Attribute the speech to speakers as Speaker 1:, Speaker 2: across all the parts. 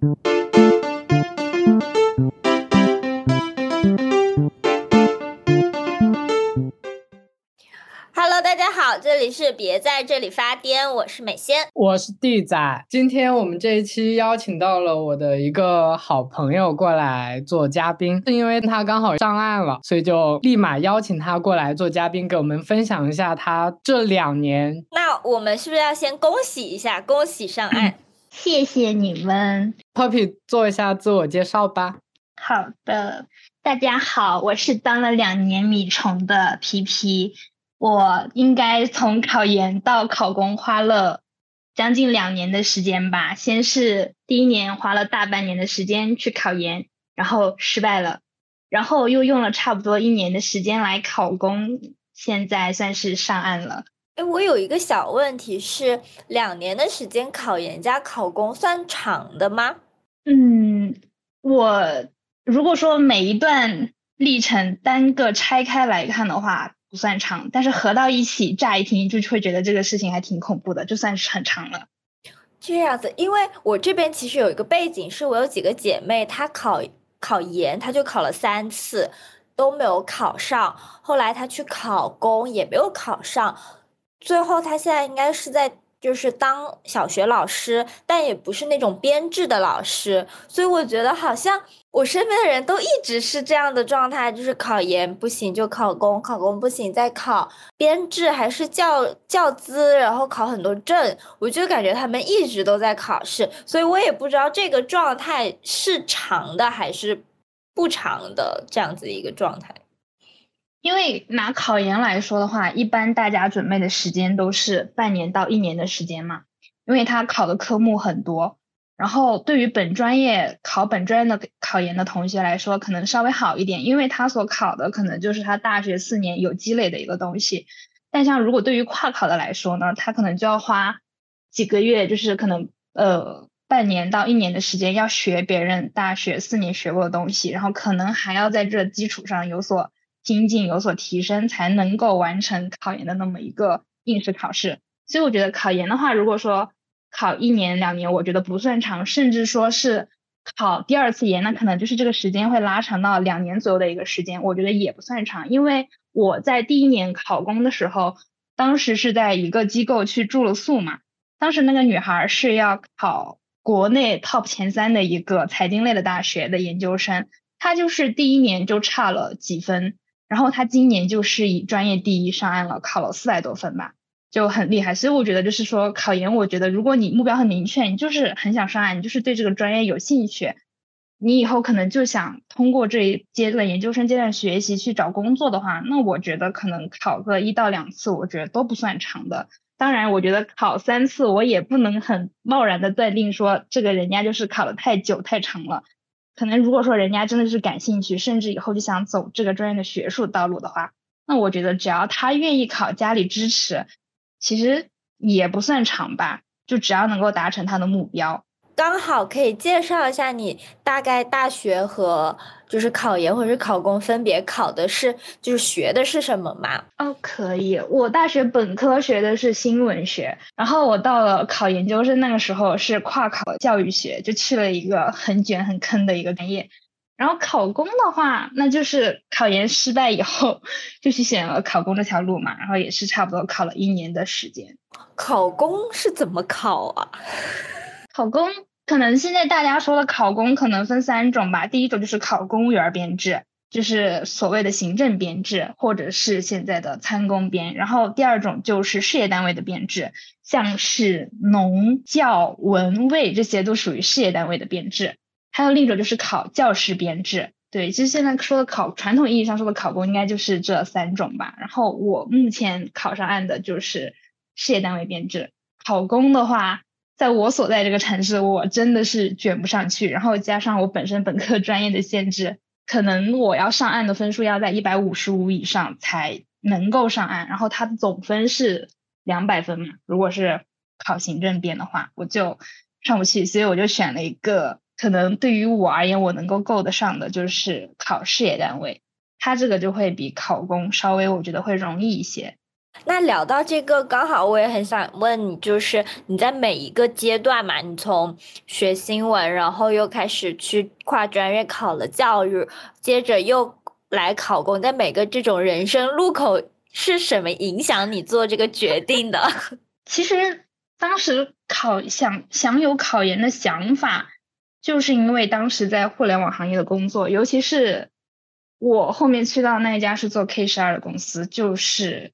Speaker 1: Hello，大家好，这里是别在这里发癫，我是美仙，
Speaker 2: 我是地仔。今天我们这一期邀请到了我的一个好朋友过来做嘉宾，是因为他刚好上岸了，所以就立马邀请他过来做嘉宾，给我们分享一下他这两年。
Speaker 1: 那我们是不是要先恭喜一下，恭喜上岸？
Speaker 3: 谢谢你们
Speaker 2: ，Poppy 做一下自我介绍吧。
Speaker 3: 好的，大家好，我是当了两年米虫的皮皮。我应该从考研到考公花了将近两年的时间吧。先是第一年花了大半年的时间去考研，然后失败了，然后又用了差不多一年的时间来考公，现在算是上岸了。
Speaker 1: 哎，我有一个小问题是，两年的时间考研加考公算长的吗？
Speaker 3: 嗯，我如果说每一段历程单个拆开来看的话。不算长，但是合到一起，乍一听就会觉得这个事情还挺恐怖的，就算是很长了。
Speaker 1: 这样子，因为我这边其实有一个背景，是我有几个姐妹，她考考研，她就考了三次都没有考上，后来她去考公也没有考上，最后他现在应该是在。就是当小学老师，但也不是那种编制的老师，所以我觉得好像我身边的人都一直是这样的状态，就是考研不行就考公，考公不行再考编制，还是教教资，然后考很多证，我就感觉他们一直都在考试，所以我也不知道这个状态是长的还是不长的这样子一个状态。
Speaker 3: 因为拿考研来说的话，一般大家准备的时间都是半年到一年的时间嘛，因为他考的科目很多。然后对于本专业考本专业的考研的同学来说，可能稍微好一点，因为他所考的可能就是他大学四年有积累的一个东西。但像如果对于跨考的来说呢，他可能就要花几个月，就是可能呃半年到一年的时间要学别人大学四年学过的东西，然后可能还要在这基础上有所。精进有所提升，才能够完成考研的那么一个应试考试。所以我觉得考研的话，如果说考一年两年，我觉得不算长，甚至说是考第二次研，那可能就是这个时间会拉长到两年左右的一个时间，我觉得也不算长。因为我在第一年考公的时候，当时是在一个机构去住了宿嘛，当时那个女孩是要考国内 top 前三的一个财经类的大学的研究生，她就是第一年就差了几分。然后他今年就是以专业第一上岸了，考了四百多分吧，就很厉害。所以我觉得就是说考研，我觉得如果你目标很明确，你就是很想上岸，你就是对这个专业有兴趣，你以后可能就想通过这一阶段研究生阶段学习去找工作的话，那我觉得可能考个一到两次，我觉得都不算长的。当然，我觉得考三次，我也不能很贸然的断定说这个人家就是考的太久太长了。可能如果说人家真的是感兴趣，甚至以后就想走这个专业的学术道路的话，那我觉得只要他愿意考，家里支持，其实也不算长吧，就只要能够达成他的目标。
Speaker 1: 刚好可以介绍一下你大概大学和就是考研或者是考公分别考的是就是学的是什么吗？
Speaker 3: 哦，可以。我大学本科学的是新闻学，然后我到了考研究生那个时候是跨考教育学，就去了一个很卷很坑的一个专业。然后考公的话，那就是考研失败以后就去选了考公这条路嘛，然后也是差不多考了一年的时间。
Speaker 1: 考公是怎么考啊？
Speaker 3: 考公。可能现在大家说的考公可能分三种吧，第一种就是考公务员编制，就是所谓的行政编制，或者是现在的参公编。然后第二种就是事业单位的编制，像是农教文卫这些都属于事业单位的编制。还有另一种就是考教师编制。对，其实现在说的考传统意义上说的考公应该就是这三种吧。然后我目前考上岸的就是事业单位编制。考公的话。在我所在这个城市，我真的是卷不上去。然后加上我本身本科专业的限制，可能我要上岸的分数要在一百五十五以上才能够上岸。然后它的总分是两百分嘛，如果是考行政编的话，我就上不去。所以我就选了一个可能对于我而言我能够够得上的，就是考事业单位。它这个就会比考公稍微我觉得会容易一些。
Speaker 1: 那聊到这个，刚好我也很想问你，就是你在每一个阶段嘛，你从学新闻，然后又开始去跨专业考了教育，接着又来考公，在每个这种人生路口，是什么影响你做这个决定的？
Speaker 3: 其实当时考想想有考研的想法，就是因为当时在互联网行业的工作，尤其是我后面去到那一家是做 K 十二的公司，就是。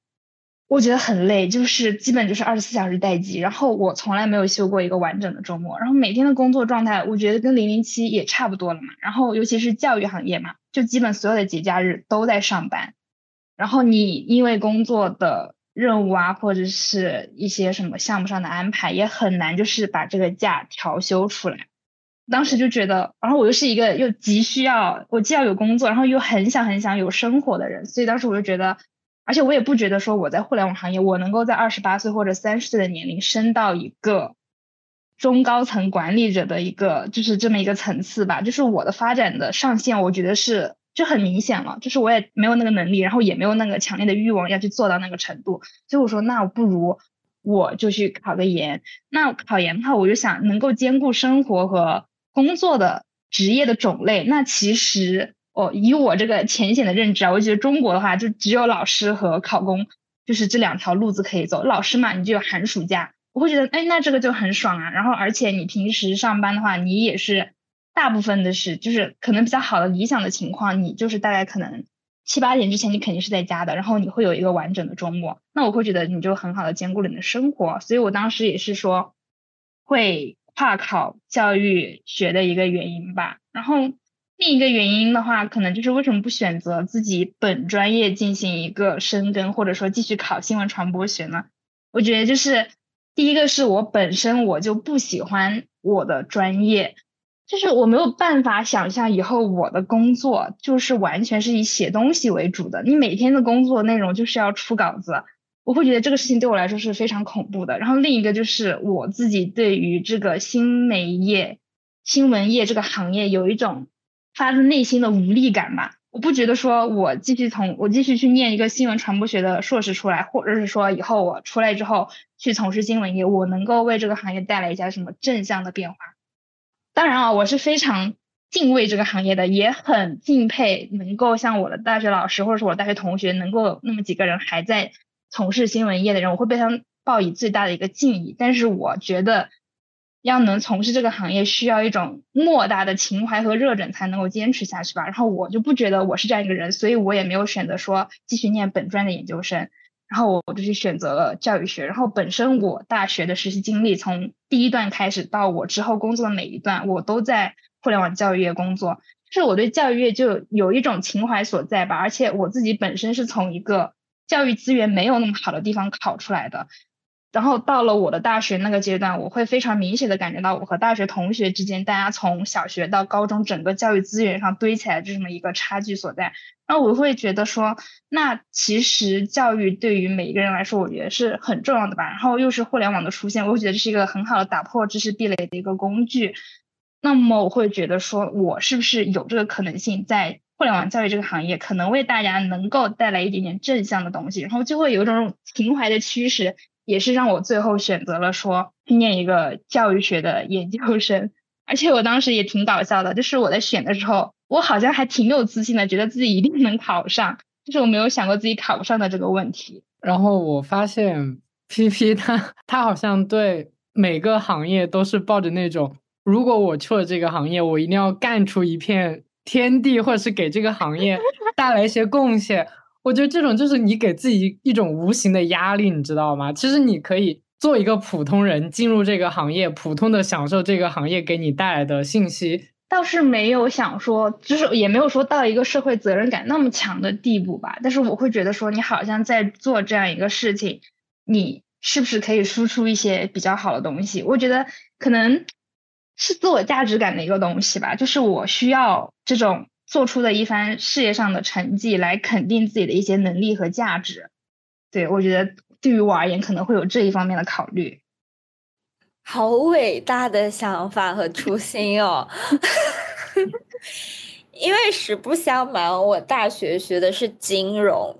Speaker 3: 我觉得很累，就是基本就是二十四小时待机，然后我从来没有休过一个完整的周末，然后每天的工作状态，我觉得跟零零七也差不多了嘛。然后尤其是教育行业嘛，就基本所有的节假日都在上班，然后你因为工作的任务啊，或者是一些什么项目上的安排，也很难就是把这个假调休出来。当时就觉得，然后我又是一个又急需要，我既要有工作，然后又很想很想有生活的人，所以当时我就觉得。而且我也不觉得说我在互联网行业，我能够在二十八岁或者三十岁的年龄升到一个中高层管理者的一个就是这么一个层次吧。就是我的发展的上限，我觉得是就很明显了。就是我也没有那个能力，然后也没有那个强烈的欲望要去做到那个程度。所以我说，那我不如我就去考个研。那考研的话，我就想能够兼顾生活和工作的职业的种类。那其实。哦，以我这个浅显的认知啊，我觉得中国的话就只有老师和考公，就是这两条路子可以走。老师嘛，你就有寒暑假，我会觉得，哎，那这个就很爽啊。然后，而且你平时上班的话，你也是大部分的是，就是可能比较好的理想的情况，你就是大概可能七八点之前你肯定是在家的，然后你会有一个完整的周末。那我会觉得你就很好的兼顾了你的生活，所以我当时也是说会跨考教育学的一个原因吧。然后。另一个原因的话，可能就是为什么不选择自己本专业进行一个深耕，或者说继续考新闻传播学呢？我觉得就是第一个是我本身我就不喜欢我的专业，就是我没有办法想象以后我的工作就是完全是以写东西为主的，你每天的工作内容就是要出稿子，我会觉得这个事情对我来说是非常恐怖的。然后另一个就是我自己对于这个新媒业、新闻业这个行业有一种。发自内心的无力感吧，我不觉得说我继续从我继续去念一个新闻传播学的硕士出来，或者是说以后我出来之后去从事新闻业，我能够为这个行业带来一下什么正向的变化。当然啊，我是非常敬畏这个行业的，也很敬佩能够像我的大学老师或者是我大学同学能够那么几个人还在从事新闻业的人，我会被他们报以最大的一个敬意。但是我觉得。要能从事这个行业，需要一种莫大的情怀和热忱才能够坚持下去吧。然后我就不觉得我是这样一个人，所以我也没有选择说继续念本专的研究生。然后我就去选择了教育学。然后本身我大学的实习经历，从第一段开始到我之后工作的每一段，我都在互联网教育业工作。是我对教育业就有一种情怀所在吧。而且我自己本身是从一个教育资源没有那么好的地方考出来的。然后到了我的大学那个阶段，我会非常明显的感觉到我和大学同学之间，大家从小学到高中整个教育资源上堆起来这么一个差距所在。然后我会觉得说，那其实教育对于每一个人来说，我觉得是很重要的吧。然后又是互联网的出现，我会觉得这是一个很好的打破知识壁垒的一个工具。那么我会觉得说，我是不是有这个可能性，在互联网教育这个行业，可能为大家能够带来一点点正向的东西，然后就会有一种情怀的驱使。也是让我最后选择了说去念一个教育学的研究生，而且我当时也挺搞笑的，就是我在选的时候，我好像还挺有自信的，觉得自己一定能考上，就是我没有想过自己考不上的这个问题。
Speaker 2: 然后我发现 P P 他他好像对每个行业都是抱着那种，如果我去了这个行业，我一定要干出一片天地，或者是给这个行业带来一些贡献。我觉得这种就是你给自己一种无形的压力，你知道吗？其实你可以做一个普通人，进入这个行业，普通的享受这个行业给你带来的信息。
Speaker 3: 倒是没有想说，就是也没有说到一个社会责任感那么强的地步吧。但是我会觉得说，你好像在做这样一个事情，你是不是可以输出一些比较好的东西？我觉得可能是自我价值感的一个东西吧。就是我需要这种。做出的一番事业上的成绩来肯定自己的一些能力和价值，对我觉得对于我而言可能会有这一方面的考虑。
Speaker 1: 好伟大的想法和初心哦！因为实不相瞒，我大学学的是金融，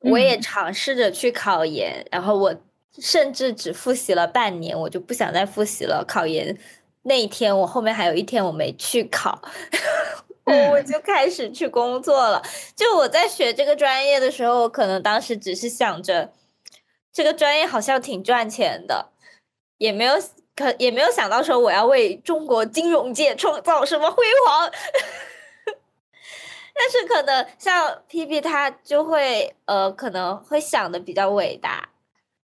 Speaker 1: 我也尝试着去考研，然后我甚至只复习了半年，我就不想再复习了。考研那一天，我后面还有一天我没去考，我就开始去工作了。就我在学这个专业的时候，我可能当时只是想着这个专业好像挺赚钱的，也没有可也没有想到说我要为中国金融界创造什么辉煌。但是可能像 P P 他就会呃可能会想的比较伟大，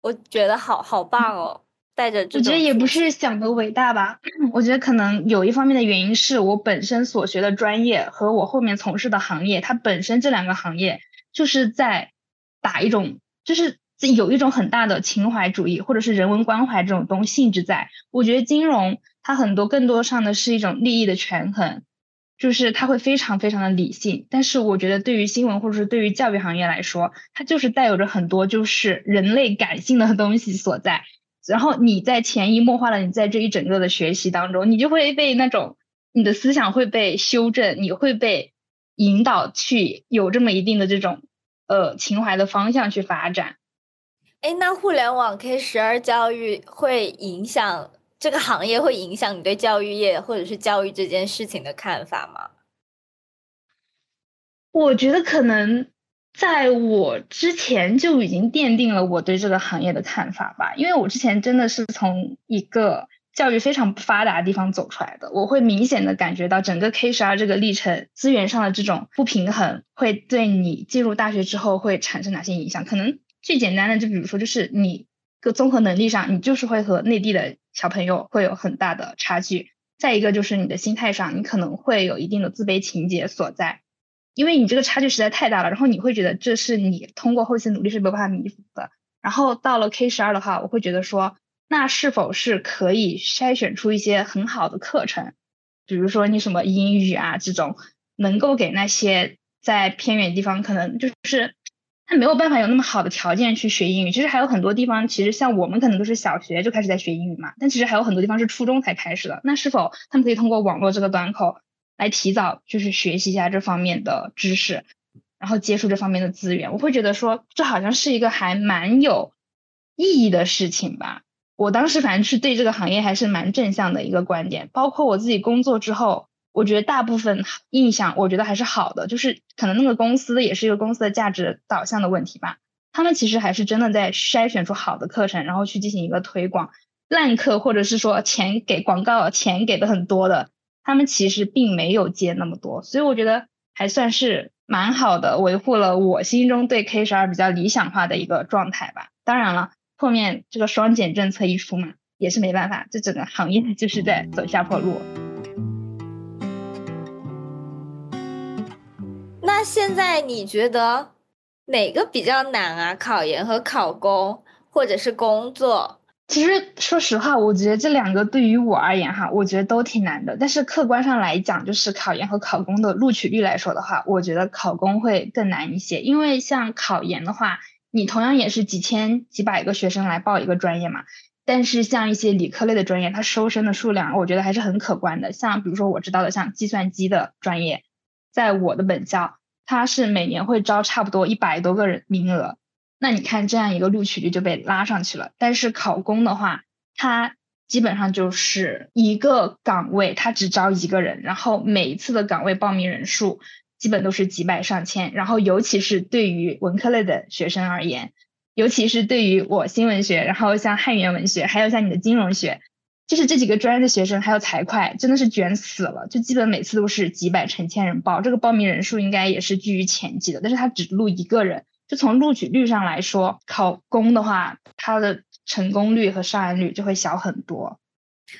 Speaker 1: 我觉得好好棒哦，带着
Speaker 3: 我觉得也不是想的伟大吧，我觉得可能有一方面的原因是我本身所学的专业和我后面从事的行业，它本身这两个行业就是在打一种就是有一种很大的情怀主义或者是人文关怀这种东性质在，我觉得金融它很多更多上的是一种利益的权衡。就是它会非常非常的理性，但是我觉得对于新闻或者是对于教育行业来说，它就是带有着很多就是人类感性的东西所在。然后你在潜移默化的你在这一整个的学习当中，你就会被那种你的思想会被修正，你会被引导去有这么一定的这种呃情怀的方向去发展。
Speaker 1: 哎，那互联网 K 十二教育会影响？这个行业会影响你对教育业或者是教育这件事情的看法吗？
Speaker 3: 我觉得可能在我之前就已经奠定了我对这个行业的看法吧，因为我之前真的是从一个教育非常不发达的地方走出来的，我会明显的感觉到整个 K 十二这个历程资源上的这种不平衡会对你进入大学之后会产生哪些影响？可能最简单的就比如说就是你个综合能力上，你就是会和内地的。小朋友会有很大的差距，再一个就是你的心态上，你可能会有一定的自卑情节所在，因为你这个差距实在太大了，然后你会觉得这是你通过后期努力是没有办法弥补的。然后到了 K 十二的话，我会觉得说，那是否是可以筛选出一些很好的课程，比如说你什么英语啊这种，能够给那些在偏远地方可能就是。他没有办法有那么好的条件去学英语，其实还有很多地方，其实像我们可能都是小学就开始在学英语嘛，但其实还有很多地方是初中才开始的。那是否他们可以通过网络这个端口来提早就是学习一下这方面的知识，然后接触这方面的资源？我会觉得说这好像是一个还蛮有意义的事情吧。我当时反正是对这个行业还是蛮正向的一个观点，包括我自己工作之后。我觉得大部分印象，我觉得还是好的，就是可能那个公司也是一个公司的价值导向的问题吧。他们其实还是真的在筛选出好的课程，然后去进行一个推广。烂课或者是说钱给广告钱给的很多的，他们其实并没有接那么多。所以我觉得还算是蛮好的，维护了我心中对 K 十二比较理想化的一个状态吧。当然了，后面这个双减政策一出嘛，也是没办法，这整个行业就是在走下坡路。
Speaker 1: 那现在你觉得哪个比较难啊？考研和考公，或者是工作？
Speaker 3: 其实说实话，我觉得这两个对于我而言哈，我觉得都挺难的。但是客观上来讲，就是考研和考公的录取率来说的话，我觉得考公会更难一些。因为像考研的话，你同样也是几千几百个学生来报一个专业嘛。但是像一些理科类的专业，它收生的数量，我觉得还是很可观的。像比如说我知道的，像计算机的专业，在我的本校。它是每年会招差不多一百多个人名额，那你看这样一个录取率就被拉上去了。但是考公的话，它基本上就是一个岗位，它只招一个人，然后每一次的岗位报名人数基本都是几百上千。然后尤其是对于文科类的学生而言，尤其是对于我新闻学，然后像汉语言文学，还有像你的金融学。就是这几个专业的学生，还有财会，真的是卷死了，就基本每次都是几百成千人报，这个报名人数应该也是居于前几的，但是他只录一个人，就从录取率上来说，考公的话，它的成功率和上岸率就会小很多。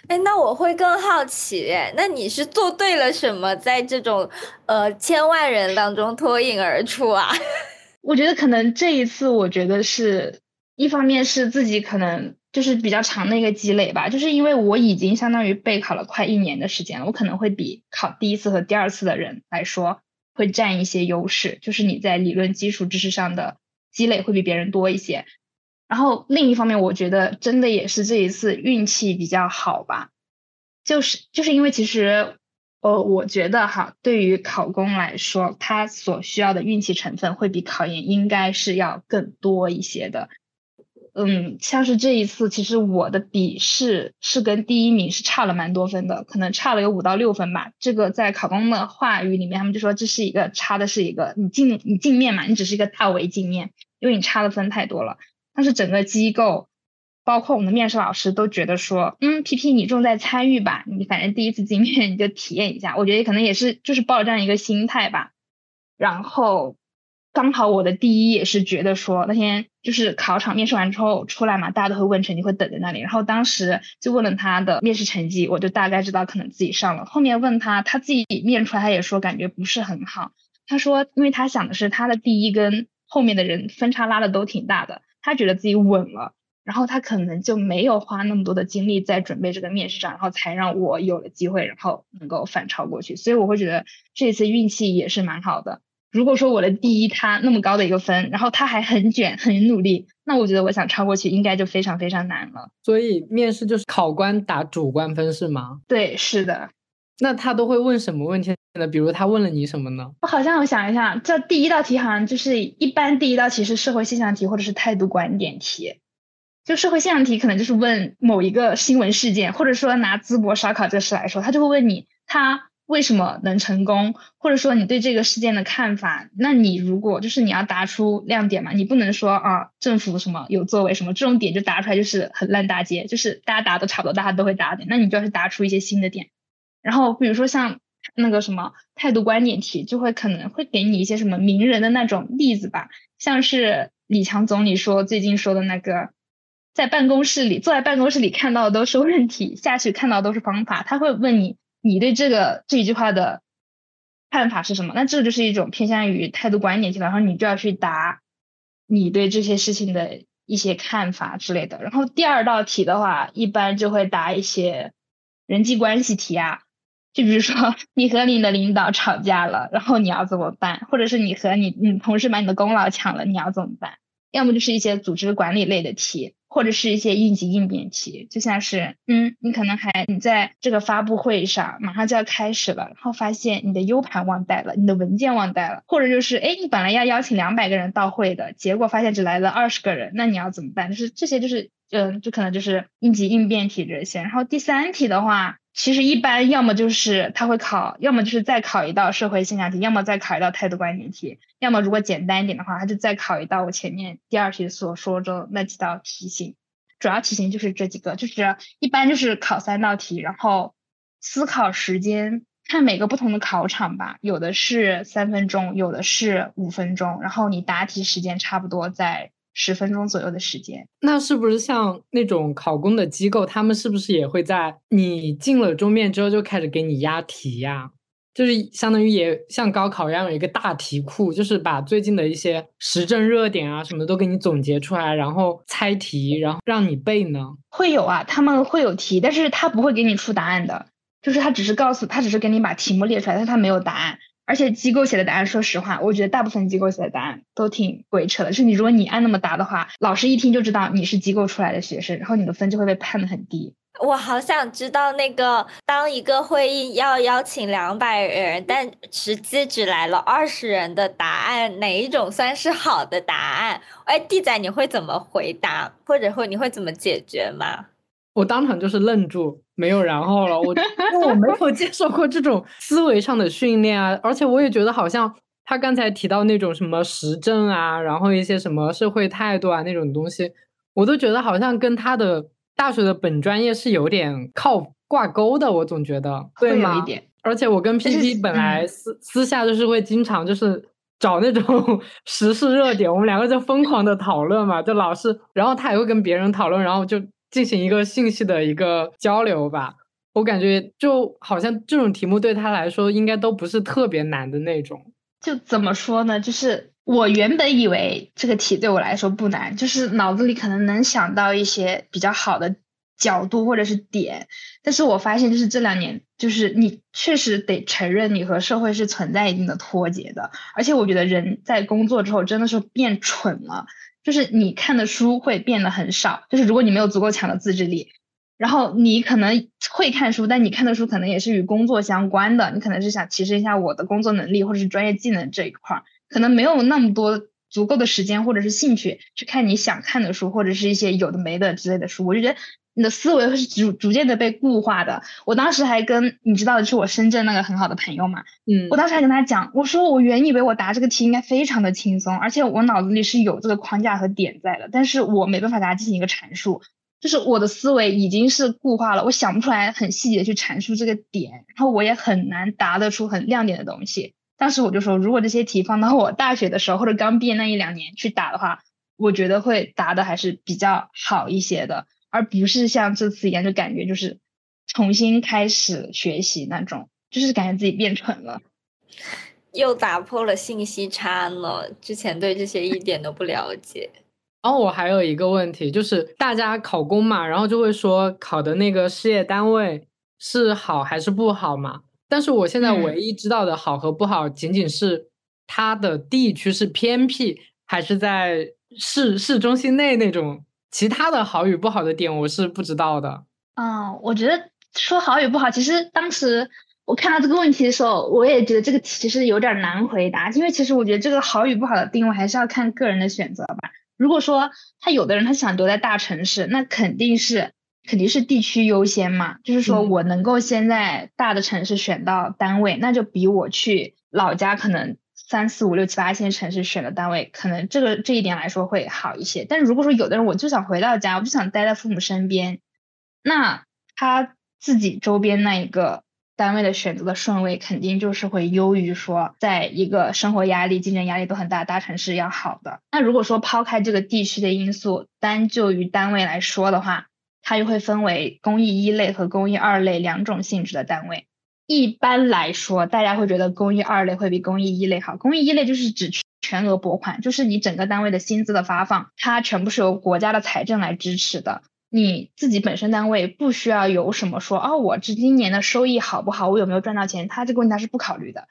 Speaker 1: 哎，那我会更好奇，那你是做对了什么，在这种呃千万人当中脱颖而出啊？
Speaker 3: 我觉得可能这一次，我觉得是一方面是自己可能。就是比较长的一个积累吧，就是因为我已经相当于备考了快一年的时间了，我可能会比考第一次和第二次的人来说会占一些优势，就是你在理论基础知识上的积累会比别人多一些。然后另一方面，我觉得真的也是这一次运气比较好吧，就是就是因为其实呃，我觉得哈，对于考公来说，它所需要的运气成分会比考研应该是要更多一些的。嗯，像是这一次，其实我的笔试是跟第一名是差了蛮多分的，可能差了有五到六分吧。这个在考公的话语里面，他们就说这是一个差的是一个你镜你镜面嘛，你只是一个大为镜面，因为你差的分太多了。但是整个机构，包括我们的面试老师都觉得说，嗯，P P 你重在参与吧，你反正第一次镜面你就体验一下。我觉得可能也是就是抱着这样一个心态吧，然后。刚好我的第一也是觉得说那天就是考场面试完之后出来嘛，大家都会问成绩，会等在那里。然后当时就问了他的面试成绩，我就大概知道可能自己上了。后面问他，他自己面出来，他也说感觉不是很好。他说，因为他想的是他的第一跟后面的人分差拉的都挺大的，他觉得自己稳了，然后他可能就没有花那么多的精力在准备这个面试上，然后才让我有了机会，然后能够反超过去。所以我会觉得这次运气也是蛮好的。如果说我的第一他那么高的一个分，然后他还很卷很努力，那我觉得我想超过去应该就非常非常难了。
Speaker 2: 所以面试就是考官打主观分是吗？
Speaker 3: 对，是的。
Speaker 2: 那他都会问什么问题呢？比如他问了你什么呢？
Speaker 3: 我好像我想一下，这第一道题好像就是一般第一道题是社会现象题或者是态度观点题，就社会现象题可能就是问某一个新闻事件，或者说拿淄博烧烤这个事来说，他就会问你他。为什么能成功，或者说你对这个事件的看法？那你如果就是你要答出亮点嘛，你不能说啊政府什么有作为什么这种点就答出来就是很烂大街，就是大家答都差不多，大家都会答点，那你就要去答出一些新的点。然后比如说像那个什么态度观点题，就会可能会给你一些什么名人的那种例子吧，像是李强总理说最近说的那个，在办公室里坐在办公室里看到的都是问题，下去看到都是方法，他会问你。你对这个这一句话的看法是什么？那这就是一种偏向于态度观点题，然后你就要去答你对这些事情的一些看法之类的。然后第二道题的话，一般就会答一些人际关系题啊，就比如说 你和你的领导吵架了，然后你要怎么办？或者是你和你你同事把你的功劳抢了，你要怎么办？要么就是一些组织管理类的题。或者是一些应急应变题，就像是，嗯，你可能还你在这个发布会上马上就要开始了，然后发现你的 U 盘忘带了，你的文件忘带了，或者就是，哎，你本来要邀请两百个人到会的，结果发现只来了二十个人，那你要怎么办？就是这些，就是，嗯，就可能就是应急应变题这些。然后第三题的话。其实一般要么就是他会考，要么就是再考一道社会现象题，要么再考一道态度观点题，要么如果简单一点的话，他就再考一道我前面第二题所说的那几道题型。主要题型就是这几个，就是一般就是考三道题，然后思考时间看每个不同的考场吧，有的是三分钟，有的是五分钟，然后你答题时间差不多在。十分钟左右的时间，
Speaker 2: 那是不是像那种考公的机构，他们是不是也会在你进了桌面之后就开始给你押题呀？就是相当于也像高考一样有一个大题库，就是把最近的一些时政热点啊什么都给你总结出来，然后猜题，然后让你背呢？
Speaker 3: 会有啊，他们会有题，但是他不会给你出答案的，就是他只是告诉他只是给你把题目列出来，但是他没有答案。而且机构写的答案，说实话，我觉得大部分机构写的答案都挺鬼扯的。就是你如果你按那么答的话，老师一听就知道你是机构出来的学生，然后你的分就会被判的很低。
Speaker 1: 我好想知道那个，当一个会议要邀请两百人，但实际只来了二十人的答案，哪一种算是好的答案？哎，弟仔，你会怎么回答，或者会你会怎么解决吗？
Speaker 2: 我当场就是愣住，没有然后了。我因为我没有接受过这种思维上的训练啊，而且我也觉得好像他刚才提到那种什么时政啊，然后一些什么社会态度啊那种东西，我都觉得好像跟他的大学的本专业是有点靠挂钩的。我总觉得对吗？而且我跟 P P 本来私私下就是会经常就是找那种 时事热点，我们两个就疯狂的讨论嘛，就老是，然后他也会跟别人讨论，然后就。进行一个信息的一个交流吧，我感觉就好像这种题目对他来说应该都不是特别难的那种。
Speaker 3: 就怎么说呢？就是我原本以为这个题对我来说不难，就是脑子里可能能想到一些比较好的角度或者是点，但是我发现就是这两年，就是你确实得承认你和社会是存在一定的脱节的，而且我觉得人在工作之后真的是变蠢了。就是你看的书会变得很少，就是如果你没有足够强的自制力，然后你可能会看书，但你看的书可能也是与工作相关的，你可能是想提升一下我的工作能力或者是专业技能这一块，可能没有那么多足够的时间或者是兴趣去看你想看的书或者是一些有的没的之类的书，我就觉得。你的思维会是逐逐渐的被固化的。我当时还跟你知道的是我深圳那个很好的朋友嘛，
Speaker 2: 嗯，
Speaker 3: 我当时还跟他讲，我说我原以为我答这个题应该非常的轻松，而且我脑子里是有这个框架和点在的，但是我没办法给他进行一个阐述，就是我的思维已经是固化了，我想不出来很细节去阐述这个点，然后我也很难答得出很亮点的东西。当时我就说，如果这些题放到我大学的时候或者刚毕业那一两年去答的话，我觉得会答的还是比较好一些的。而不是像这次一样，就感觉就是重新开始学习那种，就是感觉自己变蠢了，
Speaker 1: 又打破了信息差呢。之前对这些一点都不了解。
Speaker 2: 然后我还有一个问题，就是大家考公嘛，然后就会说考的那个事业单位是好还是不好嘛？但是我现在唯一知道的好和不好，仅仅是它的地区是偏僻还是在市市中心内那种。其他的好与不好的点我是不知道的。
Speaker 3: 嗯，我觉得说好与不好，其实当时我看到这个问题的时候，我也觉得这个题其实有点难回答，因为其实我觉得这个好与不好的定位还是要看个人的选择吧。如果说他有的人他想留在大城市，那肯定是肯定是地区优先嘛，就是说我能够先在大的城市选到单位，那就比我去老家可能。三四五六七八线城市选的单位，可能这个这一点来说会好一些。但是如果说有的人我就想回到家，我就想待在父母身边，那他自己周边那一个单位的选择的顺位，肯定就是会优于说在一个生活压力、竞争压力都很大大城市要好的。那如果说抛开这个地区的因素，单就于单位来说的话，它又会分为公益一类和公益二类两种性质的单位。一般来说，大家会觉得公益二类会比公益一类好。公益一类就是指全额拨款，就是你整个单位的薪资的发放，它全部是由国家的财政来支持的。你自己本身单位不需要有什么说，哦，我这今年的收益好不好，我有没有赚到钱，他这个问题他是不考虑的。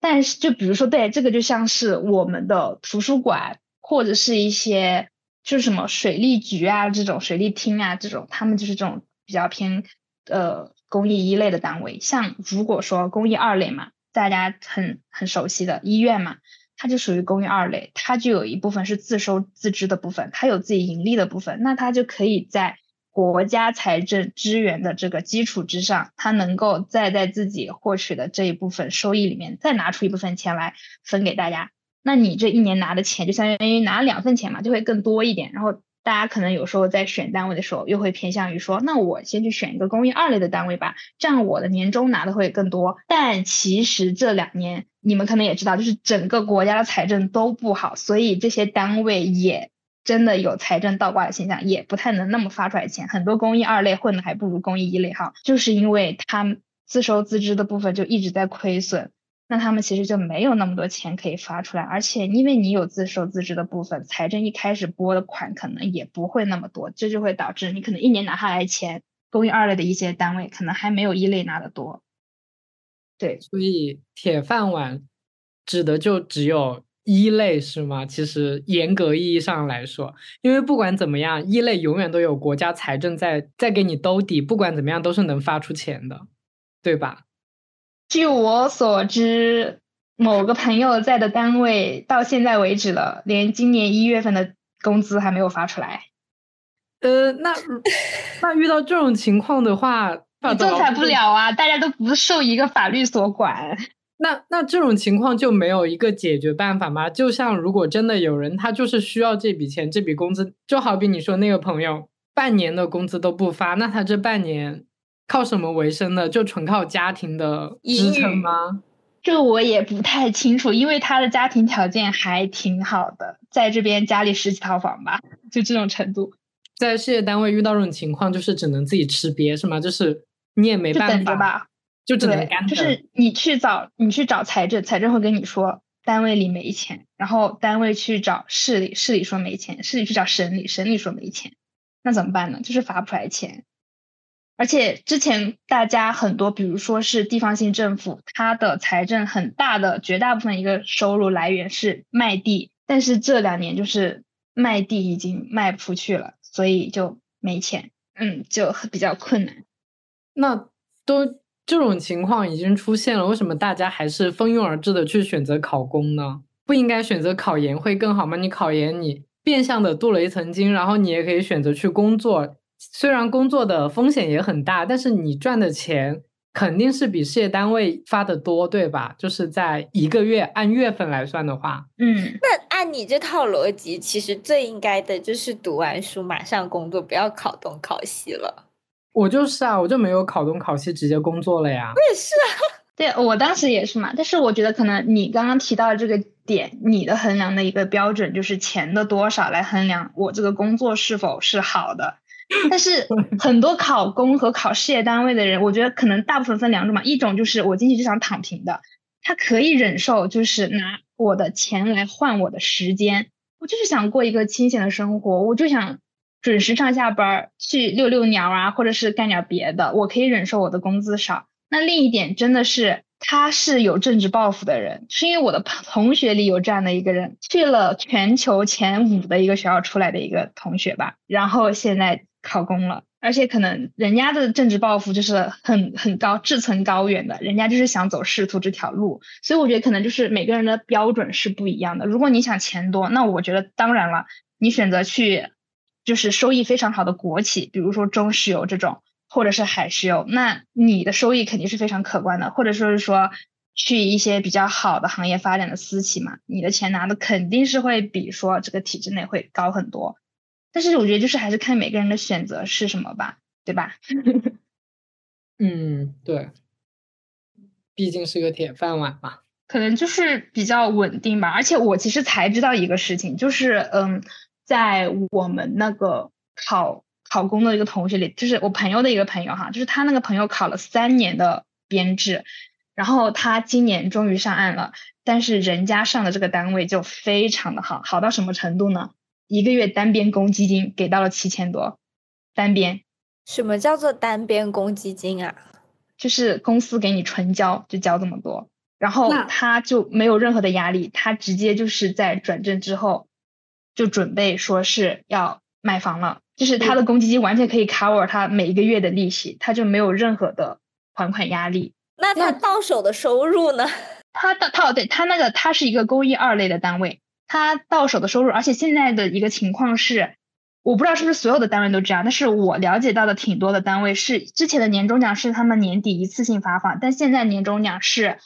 Speaker 3: 但是就比如说，对这个就像是我们的图书馆或者是一些就是什么水利局啊这种水利厅啊这种，他们就是这种比较偏呃。公益一类的单位，像如果说公益二类嘛，大家很很熟悉的医院嘛，它就属于公益二类，它就有一部分是自收自支的部分，它有自己盈利的部分，那它就可以在国家财政支援的这个基础之上，它能够再在自己获取的这一部分收益里面再拿出一部分钱来分给大家，那你这一年拿的钱就相当于拿两份钱嘛，就会更多一点，然后。大家可能有时候在选单位的时候，又会偏向于说，那我先去选一个公益二类的单位吧，这样我的年终拿的会更多。但其实这两年你们可能也知道，就是整个国家的财政都不好，所以这些单位也真的有财政倒挂的现象，也不太能那么发出来钱。很多公益二类混的还不如公益一类哈，就是因为他自收自支的部分就一直在亏损。那他们其实就没有那么多钱可以发出来，而且因为你有自收自支的部分，财政一开始拨的款可能也不会那么多，这就会导致你可能一年拿下来钱，公益二类的一些单位可能还没有一类拿的多。对，
Speaker 2: 所以铁饭碗指的就只有一类是吗？其实严格意义上来说，因为不管怎么样，一类永远都有国家财政在在给你兜底，不管怎么样都是能发出钱的，对吧？
Speaker 3: 据我所知，某个朋友在的单位到现在为止了，连今年一月份的工资还没有发出来。
Speaker 2: 呃，那那遇到这种情况的话，
Speaker 3: 你仲裁不了啊！大家都不受一个法律所管。
Speaker 2: 那那这种情况就没有一个解决办法吗？就像如果真的有人他就是需要这笔钱，这笔工资，就好比你说那个朋友半年的工资都不发，那他这半年。靠什么为生的？就纯靠家庭的支撑吗？
Speaker 3: 这我也不太清楚，因为他的家庭条件还挺好的，在这边家里十几套房吧，就这种程度。
Speaker 2: 在事业单位遇到这种情况，就是只能自己吃瘪，是吗？就是你也没办
Speaker 3: 法吧，
Speaker 2: 就只能干
Speaker 3: 就是你去找你去找财政，财政会跟你说单位里没钱，然后单位去找市里，市里说没钱，市里去找省里，省里说没钱，那怎么办呢？就是罚不出来钱。而且之前大家很多，比如说是地方性政府，它的财政很大的绝大部分一个收入来源是卖地，但是这两年就是卖地已经卖不出去了，所以就没钱。嗯，就比较困难。
Speaker 2: 那都这种情况已经出现了，为什么大家还是蜂拥而至的去选择考公呢？不应该选择考研会更好吗？你考研，你变相的镀了一层金，然后你也可以选择去工作，虽然工作的风险也很大，但是你赚的钱肯定是比事业单位发的多，对吧？就是在一个月按月份来算的话，
Speaker 3: 嗯，
Speaker 1: 那按你这套逻辑，其实最应该的就是读完书马上工作，不要考东考西了。
Speaker 2: 我就是啊，我就没有考东考西，直接工作了呀。
Speaker 1: 我也是啊。
Speaker 3: 对我当时也是嘛，但是我觉得可能你刚刚提到的这个点，你的衡量的一个标准就是钱的多少来衡量我这个工作是否是好的。但是很多考公和考事业单位的人，我觉得可能大部分分两种嘛，一种就是我进去就想躺平的，他可以忍受就是拿我的钱来换我的时间，我就是想过一个清闲的生活，我就想准时上下班去遛遛鸟啊，或者是干点别的，我可以忍受我的工资少。那另一点真的是，他是有政治抱负的人，是因为我的同学里有这样的一个人，去了全球前五的一个学校出来的一个同学吧，然后现在考公了，而且可能人家的政治抱负就是很很高、志存高远的，人家就是想走仕途这条路，所以我觉得可能就是每个人的标准是不一样的。如果你想钱多，那我觉得当然了，你选择去就是收益非常好的国企，比如说中石油这种。或者是海石油，那你的收益肯定是非常可观的。或者说是说去一些比较好的行业发展的私企嘛，你的钱拿的肯定是会比说这个体制内会高很多。但是我觉得就是还是看每个人的选择是什么吧，对吧？
Speaker 2: 嗯，对，毕竟是个铁饭碗嘛。
Speaker 3: 可能就是比较稳定吧。而且我其实才知道一个事情，就是嗯，在我们那个考。考公的一个同学里，就是我朋友的一个朋友哈，就是他那个朋友考了三年的编制，然后他今年终于上岸了，但是人家上的这个单位就非常的好，好到什么程度呢？一个月单边公积金给到了七千多，单边。
Speaker 1: 什么叫做单边公积金啊？
Speaker 3: 就是公司给你纯交，就交这么多，然后他就没有任何的压力，他直接就是在转正之后就准备说是要买房了。就是他的公积金完全可以 cover 他每一个月的利息，他就没有任何的还款压力。
Speaker 1: 那他到手的收入呢？
Speaker 3: 他到他对他那个他是一个公益二类的单位，他到手的收入，而且现在的一个情况是，我不知道是不是所有的单位都这样，但是我了解到的挺多的单位是之前的年终奖是他们年底一次性发放，但现在年终奖是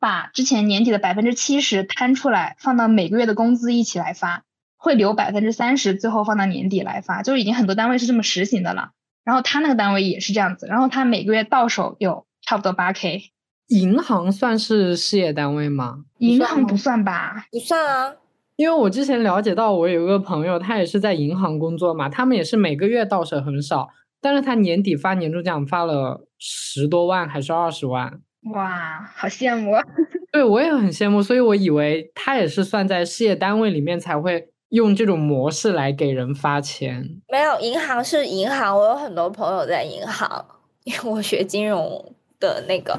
Speaker 3: 把之前年底的百分之七十摊出来，放到每个月的工资一起来发。会留百分之三十，最后放到年底来发，就已经很多单位是这么实行的了。然后他那个单位也是这样子，然后他每个月到手有差不多八 k。
Speaker 2: 银行算是事业单位吗？
Speaker 3: 银行不算吧？
Speaker 1: 不算啊，
Speaker 2: 因为我之前了解到，我有一个朋友，他也是在银行工作嘛，他们也是每个月到手很少，但是他年底发年终奖发了十多万还是二十万？
Speaker 3: 哇，好羡慕！
Speaker 2: 对我也很羡慕，所以我以为他也是算在事业单位里面才会。用这种模式来给人发钱？
Speaker 1: 没有，银行是银行。我有很多朋友在银行，因为我学金融的那个，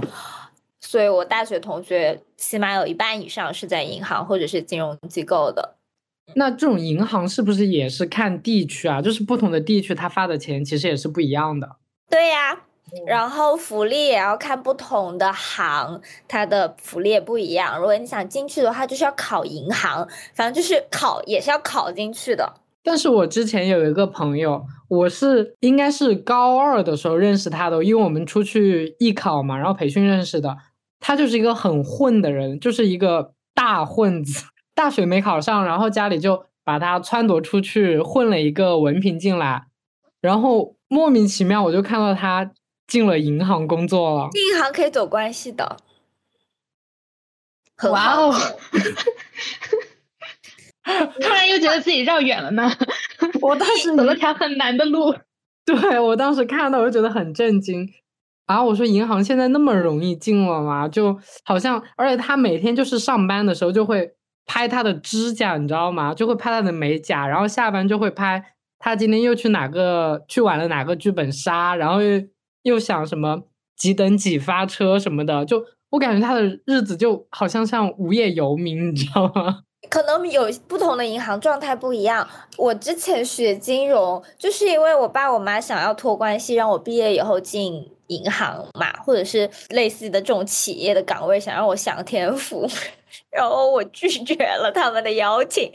Speaker 1: 所以我大学同学起码有一半以上是在银行或者是金融机构的。
Speaker 2: 那这种银行是不是也是看地区啊？就是不同的地区，他发的钱其实也是不一样的。
Speaker 1: 对呀。然后福利也要看不同的行，它的福利也不一样。如果你想进去的话，就是要考银行，反正就是考也是要考进去的。
Speaker 2: 但是我之前有一个朋友，我是应该是高二的时候认识他的，因为我们出去艺考嘛，然后培训认识的。他就是一个很混的人，就是一个大混子，大学没考上，然后家里就把他撺掇出去混了一个文凭进来，然后莫名其妙我就看到他。进了银行工作了，
Speaker 1: 进银行可以走关系的，
Speaker 3: 哇哦！突然又觉得自己绕远了呢。
Speaker 2: 我当时
Speaker 3: 走了条很难的路。
Speaker 2: 对我当时看到，我就觉得很震惊。啊，我说银行现在那么容易进了吗？就好像，而且他每天就是上班的时候就会拍他的指甲，你知道吗？就会拍他的美甲，然后下班就会拍他今天又去哪个去玩了哪个剧本杀，然后又。又想什么几等几发车什么的，就我感觉他的日子就好像像无业游民，你知道吗？
Speaker 1: 可能有不同的银行状态不一样。我之前学金融，就是因为我爸我妈想要托关系，让我毕业以后进银行嘛，或者是类似的这种企业的岗位，想让我享天赋，然后我拒绝了他们的邀请，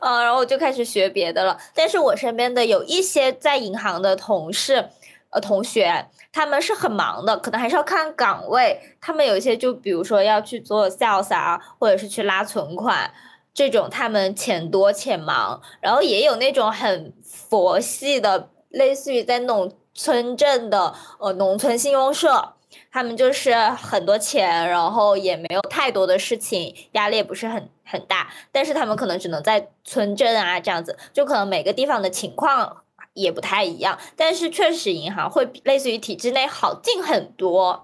Speaker 1: 呃，然后我就开始学别的了。但是我身边的有一些在银行的同事。呃，同学，他们是很忙的，可能还是要看岗位。他们有一些就比如说要去做 sales 啊，或者是去拉存款这种，他们钱多且忙。然后也有那种很佛系的，类似于在那种村镇的呃农村信用社，他们就是很多钱，然后也没有太多的事情，压力也不是很很大。但是他们可能只能在村镇啊这样子，就可能每个地方的情况。也不太一样，但是确实银行会类似于体制内好进很多。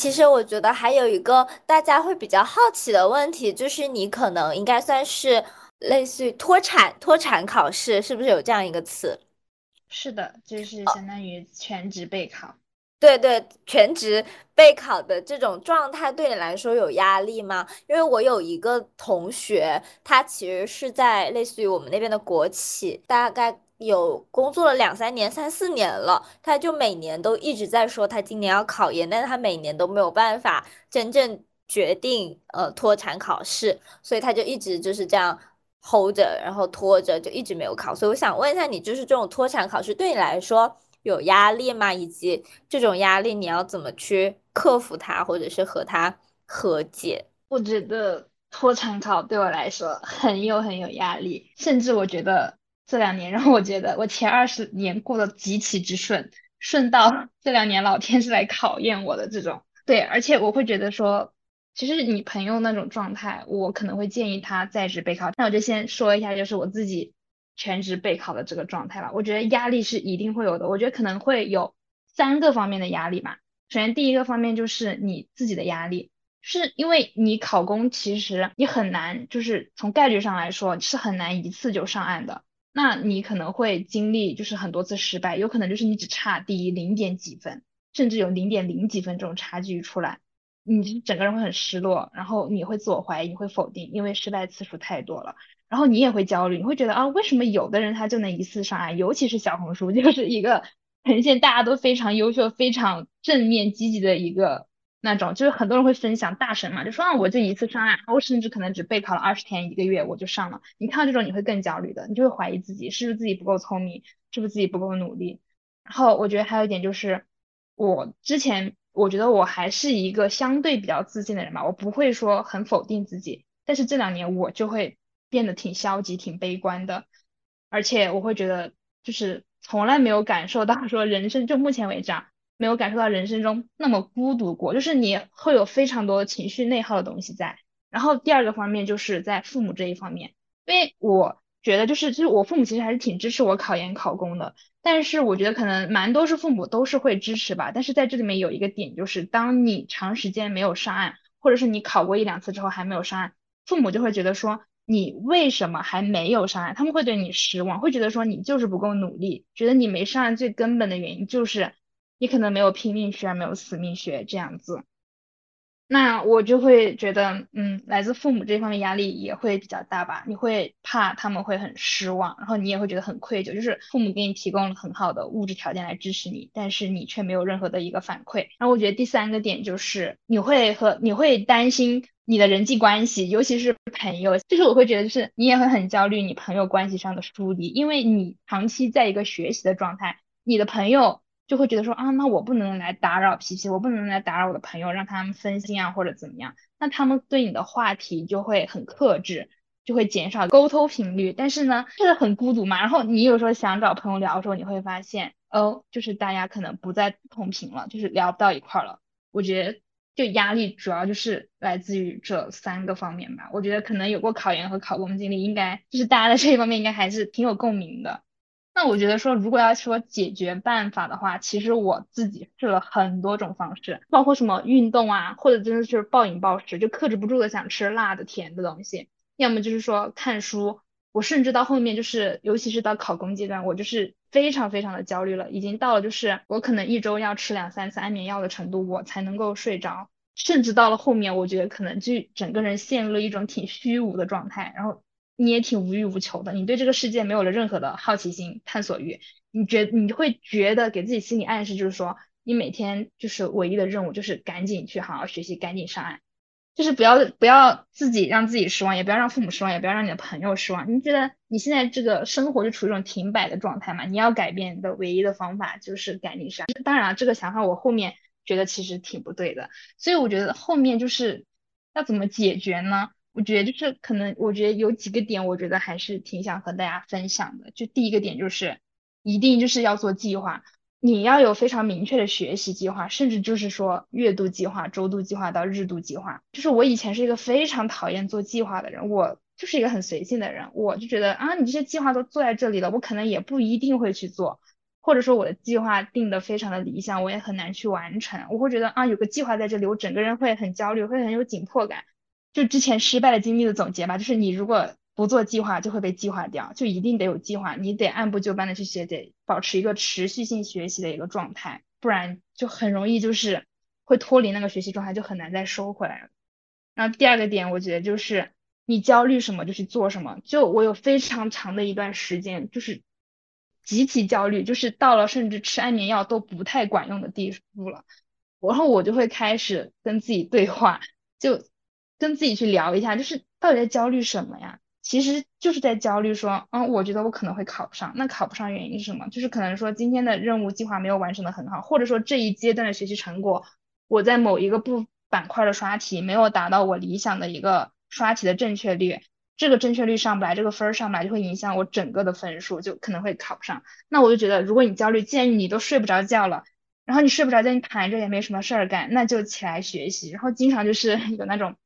Speaker 1: 其实我觉得还有一个大家会比较好奇的问题，就是你可能应该算是类似于脱产脱产考试，是不是有这样一个词？
Speaker 3: 是的，就是相当于全职备考。
Speaker 1: 对对，全职备考的这种状态对你来说有压力吗？因为我有一个同学，他其实是在类似于我们那边的国企，大概有工作了两三年、三四年了，他就每年都一直在说他今年要考研，但是他每年都没有办法真正决定呃脱产考试，所以他就一直就是这样 hold 着，然后拖着，就一直没有考。所以我想问一下你，就是这种脱产考试对你来说？有压力吗？以及这种压力你要怎么去克服它，或者是和它和解？
Speaker 3: 我觉得脱产考对我来说很有很有压力，甚至我觉得这两年让我觉得我前二十年过得极其之顺，顺到这两年老天是来考验我的这种。对，而且我会觉得说，其实你朋友那种状态，我可能会建议他在职备考。那我就先说一下，就是我自己。全职备考的这个状态吧，我觉得压力是一定会有的。我觉得可能会有三个方面的压力吧。首先，第一个方面就是你自己的压力，是因为你考公，其实你很难，就是从概率上来说是很难一次就上岸的。那你可能会经历就是很多次失败，有可能就是你只差第一零点几分，甚至有零点零几分这种差距出来，你整个人会很失落，然后你会自我怀疑，你会否定，因为失败次数太多了。然后你也会焦虑，你会觉得啊，为什么有的人他就能一次上岸？尤其是小红书，就是一个呈现大家都非常优秀、非常正面积极的一个那种，就是很多人会分享大神嘛，就说啊，我这一次上岸，我甚至可能只备考了二十天、一个月我就上了。你看到这种，你会更焦虑的，你就会怀疑自己是不是自己不够聪明，是不是自己不够努力。然后我觉得还有一点就是，我之前我觉得我还是一个相对比较自信的人吧，我不会说很否定自己，但是这两年我就会。变得挺消极、挺悲观的，而且我会觉得，就是从来没有感受到说人生，就目前为止啊，没有感受到人生中那么孤独过，就是你会有非常多情绪内耗的东西在。然后第二个方面就是在父母这一方面，因为我觉得就是，就是我父母其实还是挺支持我考研考公的，但是我觉得可能蛮多是父母都是会支持吧。但是在这里面有一个点，就是当你长时间没有上岸，或者是你考过一两次之后还没有上岸，父母就会觉得说。你为什么还没有上岸？他们会对你失望，会觉得说你就是不够努力，觉得你没上岸最根本的原因就是你可能没有拼命学，没有死命学这样子。那我就会觉得，嗯，来自父母这方面压力也会比较大吧。你会怕他们会很失望，然后你也会觉得很愧疚，就是父母给你提供了很好的物质条件来支持你，但是你却没有任何的一个反馈。然后我觉得第三个点就是你会和你会担心你的人际关系，尤其是朋友，就是我会觉得就是你也会很焦虑你朋友关系上的疏离，因为你长期在一个学习的状态，你的朋友。就会觉得说啊，那我不能来打扰皮皮，我不能来打扰我的朋友，让他们分心啊或者怎么样，那他们对你的话题就会很克制，就会减少沟通频率。但是呢，就是很孤独嘛。然后你有时候想找朋友聊的时候，你会发现哦，就是大家可能不再同频了，就是聊不到一块儿了。我觉得就压力主要就是来自于这三个方面吧。我觉得可能有过考研和考公经历，应该就是大家在这一方面应该还是挺有共鸣的。那我觉得说，如果要说解决办法的话，其实我自己试了很多种方式，包括什么运动啊，或者真的是暴饮暴食，就克制不住的想吃辣的、甜的东西，要么就是说看书。我甚至到后面就是，尤其是到考公阶段，我就是非常非常的焦虑了，已经到了就是我可能一周要吃两三次安眠药的程度，我才能够睡着。甚至到了后面，我觉得可能就整个人陷入了一种挺虚无的状态，然后你也挺无欲无求的，你对这个世界没有了任何的好奇心、探索欲，你觉你会觉得给自己心理暗示就是说，你每天就是唯一的任务就是赶紧去好好学习，赶紧上岸。就是不要不要自己让自己失望，也不要让父母失望，也不要让你的朋友失望。你觉得你现在这个生活就处于一种停摆的状态嘛？你要改变的唯一的方法就是赶紧上。当然，这个想法我后面觉得其实挺不对的，所以我觉得后面就是要怎么解决呢？我觉得就是可能，我觉得有几个点，我觉得还是挺想和大家分享的。就第一个点就是一定就是要做计划。你要有非常明确的学习计划，甚至就是说月度计划、周度计划到日度计划。就是我以前是一个非常讨厌做计划的人，我就是一个很随性的人，我就觉得啊，你这些计划都做在这里了，我可能也不一定会去做，或者说我的计划定的非常的理想，我也很难去完成。我会觉得啊，有个计划在这里，我整个人会很焦虑，会很有紧迫感。就之前失败的经历的总结吧，就是你如果。不做计划就会被计划掉，就一定得有计划，你得按部就班的去学，得保持一个持续性学习的一个状态，不然就很容易就是会脱离那个学习状态，就很难再收回来了。然后第二个点，我觉得就是你焦虑什么就去做什么。就我有非常长的一段时间就是极其焦虑，就是到了甚至吃安眠药都不太管用的地步了。然后我就会开始跟自己对话，就跟自己去聊一下，就是到底在焦虑什么呀？其实就是在焦虑，说，嗯，我觉得我可能会考不上，那考不上原因是什么？就是可能说今天的任务计划没有完成的很好，或者说这一阶段的学习成果，我在某一个部板块的刷题没有达到我理想的一个刷题的正确率，这个正确率上不来，这个分儿上不来，就会影响我整个的分数，就可能会考不上。那我就觉得，如果你焦虑，既然你都睡不着觉了，然后你睡不着觉，你躺着也没什么事儿干，那就起来学习。然后经常就是 有那种，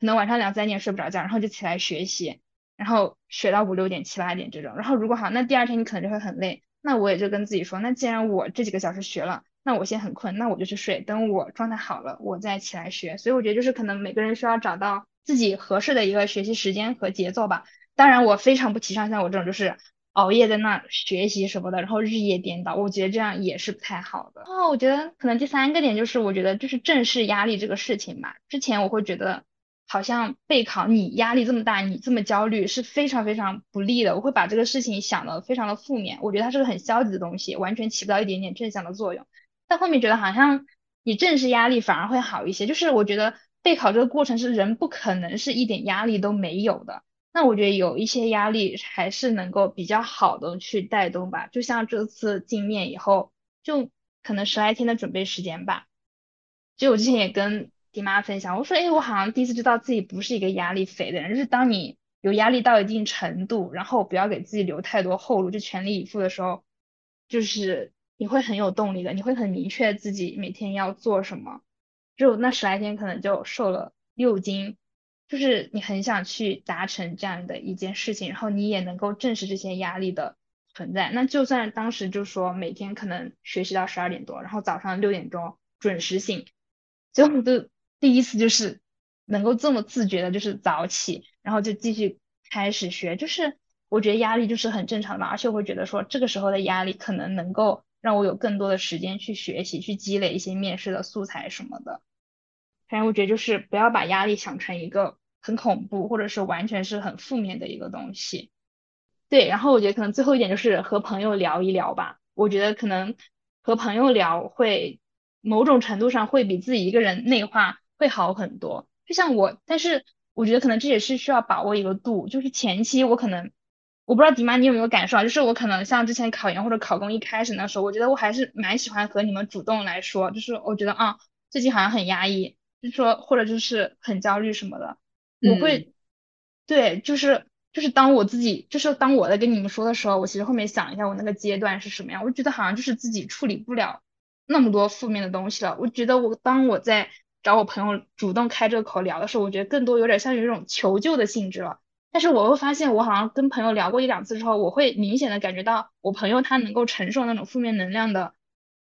Speaker 3: 可能晚上两三点睡不着觉，然后就起来学习。然后学到五六点、七八点这种，然后如果好，那第二天你可能就会很累。那我也就跟自己说，那既然我这几个小时学了，那我现在很困，那我就去睡，等我状态好了，我再起来学。所以我觉得就是可能每个人需要找到自己合适的一个学习时间和节奏吧。当然，我非常不提倡像我这种就是熬夜在那学习什么的，然后日夜颠倒，我觉得这样也是不太好的。哦，我觉得可能第三个点就是，我觉得就是正视压力这个事情吧。之前我会觉得。好像备考你压力这么大，你这么焦虑是非常非常不利的。我会把这个事情想的非常的负面，我觉得它是个很消极的东西，完全起不到一点点正向的作用。但后面觉得好像你正视压力反而会好一些。就是我觉得备考这个过程是人不可能是一点压力都没有的。那我觉得有一些压力还是能够比较好的去带动吧。就像这次进面以后，就可能十来天的准备时间吧。就我之前也跟。爹妈分享，我说，哎，我好像第一次知道自己不是一个压力肥的人。就是当你有压力到一定程度，然后不要给自己留太多后路，就全力以赴的时候，就是你会很有动力的，你会很明确自己每天要做什么。就那十来天，可能就瘦了六斤，就是你很想去达成这样的一件事情，然后你也能够正视这些压力的存在。那就算当时就说每天可能学习到十二点多，然后早上六点钟准时醒，就都。第一次就是能够这么自觉的，就是早起，然后就继续开始学，就是我觉得压力就是很正常的，而且我会觉得说这个时候的压力可能能够让我有更多的时间去学习，去积累一些面试的素材什么的。反正我觉得就是不要把压力想成一个很恐怖，或者是完全是很负面的一个东西。对，然后我觉得可能最后一点就是和朋友聊一聊吧，我觉得可能和朋友聊会某种程度上会比自己一个人内化。会好很多，就像我，但是我觉得可能这也是需要把握一个度，就是前期我可能，我不知道迪妈你有没有感受啊，就是我可能像之前考研或者考公一开始那时候，我觉得我还是蛮喜欢和你们主动来说，就是我觉得啊，最近好像很压抑，就说或者就是很焦虑什么的，我会，对，就是就是当我自己，就是当我在跟你们说的时候，我其实后面想一下我那个阶段是什么样，我觉得好像就是自己处理不了那么多负面的东西了，我觉得我当我在。找我朋友主动开这个口聊的时候，我觉得更多有点像有一种求救的性质了。但是我会发现，我好像跟朋友聊过一两次之后，我会明显的感觉到我朋友他能够承受那种负面能量的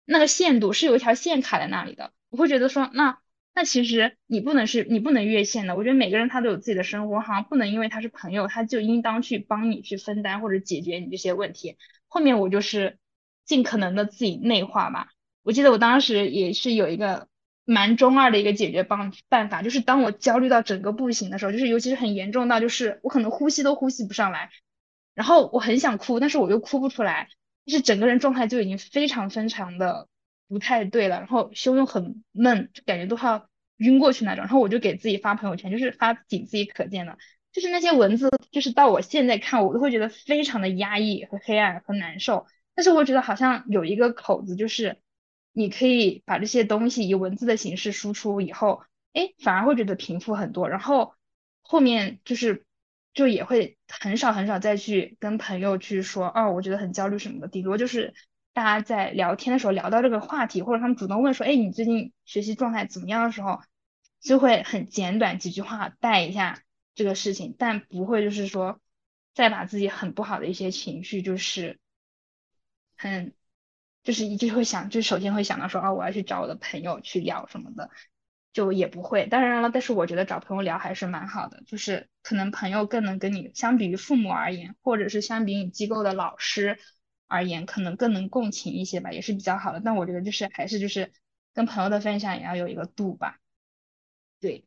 Speaker 3: 那个限度是有一条线卡在那里的。我会觉得说，那那其实你不能是你不能越线的。我觉得每个人他都有自己的生活，好像不能因为他是朋友，他就应当去帮你去分担或者解决你这些问题。后面我就是尽可能的自己内化吧。我记得我当时也是有一个蛮中二的一个解决办办法，就是当我焦虑到整个不行的时候，就是尤其是很严重到就是我可能呼吸都呼吸不上来，然后我很想哭，但是我又哭不出来，就是整个人状态就已经非常非常的不太对了，然后胸又很闷，就感觉都要晕过去那种，然后我就给自己发朋友圈，就是发仅自己可见的，就是那些文字，就是到我现在看，我都会觉得非常的压抑和黑暗和难受，但是我觉得好像有一个口子，就是。你可以把这些东西以文字的形式输出以后，哎，反而会觉得平复很多。然后后面就是，就也会很少很少再去跟朋友去说，哦，我觉得很焦虑什么的。顶多就是大家在聊天的时候聊到这个话题，或者他们主动问说，哎，你最近学习状态怎么样的时候，就会很简短几句话带一下这个事情，但不会就是说再把自己很不好的一些情绪，就是很。就是一直会想，就首先会想到说，哦，我要去找我的朋友去聊什么的，就也不会。当然了，但是我觉得找朋友聊还是蛮好的，就是可能朋友更能跟你，相比于父母而言，或者是相比你机构的老师而言，可能更能共情一些吧，也是比较好的。但我觉得就是还是就是跟朋友的分享也要有一个度吧。对，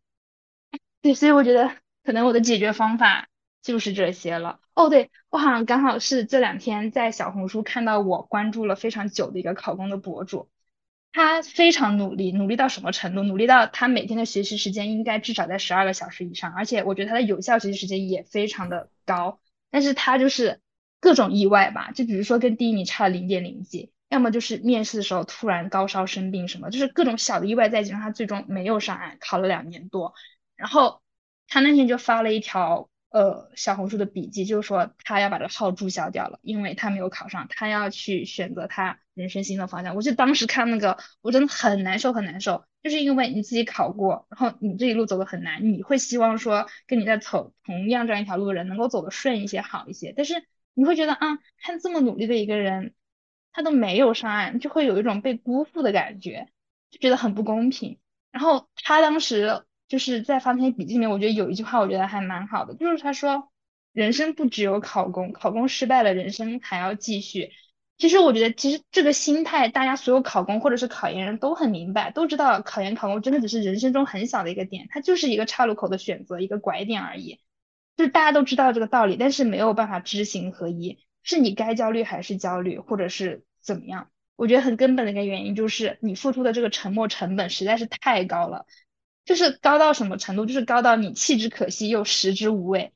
Speaker 3: 对，所以我觉得可能我的解决方法。就是这些了哦，对我好像刚好是这两天在小红书看到我关注了非常久的一个考公的博主，他非常努力，努力到什么程度？努力到他每天的学习时间应该至少在十二个小时以上，而且我觉得他的有效学习时间也非常的高。但是他就是各种意外吧，就比如说跟第一名差了零点零几，要么就是面试的时候突然高烧生病什么，就是各种小的意外在一起，让他最终没有上岸，考了两年多。然后他那天就发了一条。呃，小红书的笔记就是说，他要把这个号注销掉了，因为他没有考上，他要去选择他人生新的方向。我就当时看那个，我真的很难受，很难受，就是因为你自己考过，然后你这一路走的很难，你会希望说跟你在走同样这样一条路的人能够走得顺一些，好一些。但是你会觉得啊，看这么努力的一个人，他都没有上岸，就会有一种被辜负的感觉，就觉得很不公平。然后他当时。就是在发那些笔记里面，我觉得有一句话，我觉得还蛮好的，就是他说，人生不只有考公，考公失败了，人生还要继续。其实我觉得，其实这个心态，大家所有考公或者是考研人都很明白，都知道考研考公真的只是人生中很小的一个点，它就是一个岔路口的选择，一个拐点而已。就大家都知道这个道理，但是没有办法知行合一，是你该焦虑还是焦虑，或者是怎么样？我觉得很根本的一个原因就是你付出的这个沉没成本实在是太高了。就是高到什么程度？就是高到你弃之可惜又食之无味，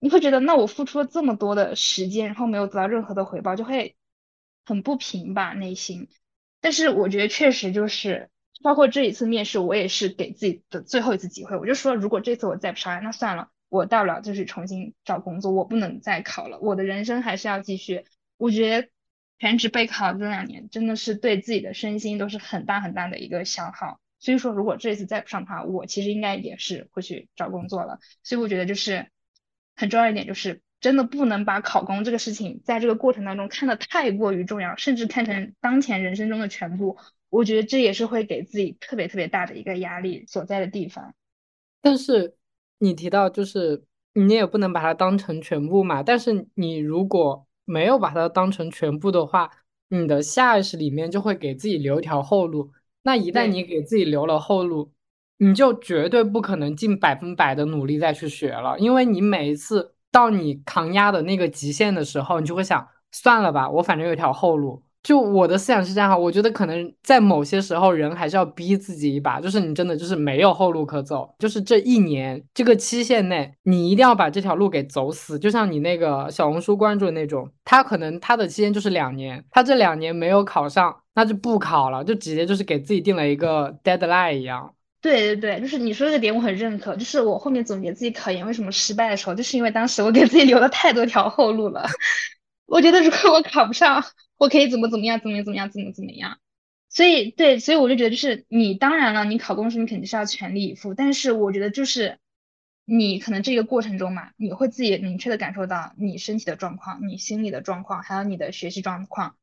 Speaker 3: 你会觉得那我付出了这么多的时间，然后没有得到任何的回报，就会很不平吧内心。但是我觉得确实就是，包括这一次面试，我也是给自己的最后一次机会。我就说，如果这次我再不上岸，那算了，我大不了就是重新找工作，我不能再考了，我的人生还是要继续。我觉得全职备考这两年真的是对自己的身心都是很大很大的一个消耗。所以说，如果这一次再不上的话，我其实应该也是会去找工作了。所以我觉得就是很重要一点，就是真的不能把考公这个事情在这个过程当中看得太过于重要，甚至看成当前人生中的全部。我觉得这也是会给自己特别特别大的一个压力所在的地方。
Speaker 2: 但是你提到就是你也不能把它当成全部嘛。但是你如果没有把它当成全部的话，你的下意识里面就会给自己留一条后路。那一旦你给自己留了后路，你就绝对不可能尽百分百的努力再去学了，因为你每一次到你抗压的那个极限的时候，你就会想，算了吧，我反正有条后路。就我的思想是这样哈，我觉得可能在某些时候人还是要逼自己一把，就是你真的就是没有后路可走，就是这一年这个期限内，你一定要把这条路给走死。就像你那个小红书关注的那种，他可能他的期限就是两年，他这两年没有考上，那就不考了，就直接就是给自己定了一个 deadline 一样。
Speaker 3: 对对对，就是你说这个点我很认可，就是我后面总结自己考研为什么失败的时候，就是因为当时我给自己留了太多条后路了。我觉得如果我考不上，我可以怎么怎么样，怎么怎么样，怎么怎么样。所以对，所以我就觉得就是你当然了，你考公时你肯定是要全力以赴，但是我觉得就是你可能这个过程中嘛，你会自己明确的感受到你身体的状况、你心理的状况，还有你的学习状况，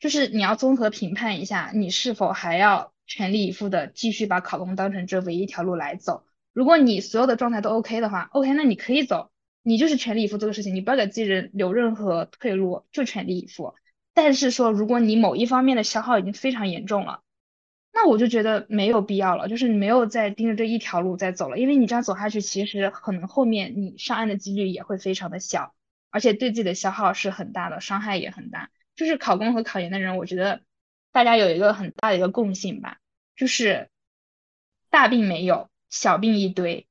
Speaker 3: 就是你要综合评判一下，你是否还要全力以赴的继续把考公当成这唯一一条路来走。如果你所有的状态都 OK 的话，OK，那你可以走。你就是全力以赴这个事情，你不要给自己人留任何退路，就全力以赴。但是说如果你某一方面的消耗已经非常严重了，那我就觉得没有必要了，就是你没有再盯着这一条路再走了，因为你这样走下去，其实可能后面你上岸的几率也会非常的小，而且对自己的消耗是很大的，伤害也很大。就是考公和考研的人，我觉得大家有一个很大的一个共性吧，就是大病没有，小病一堆。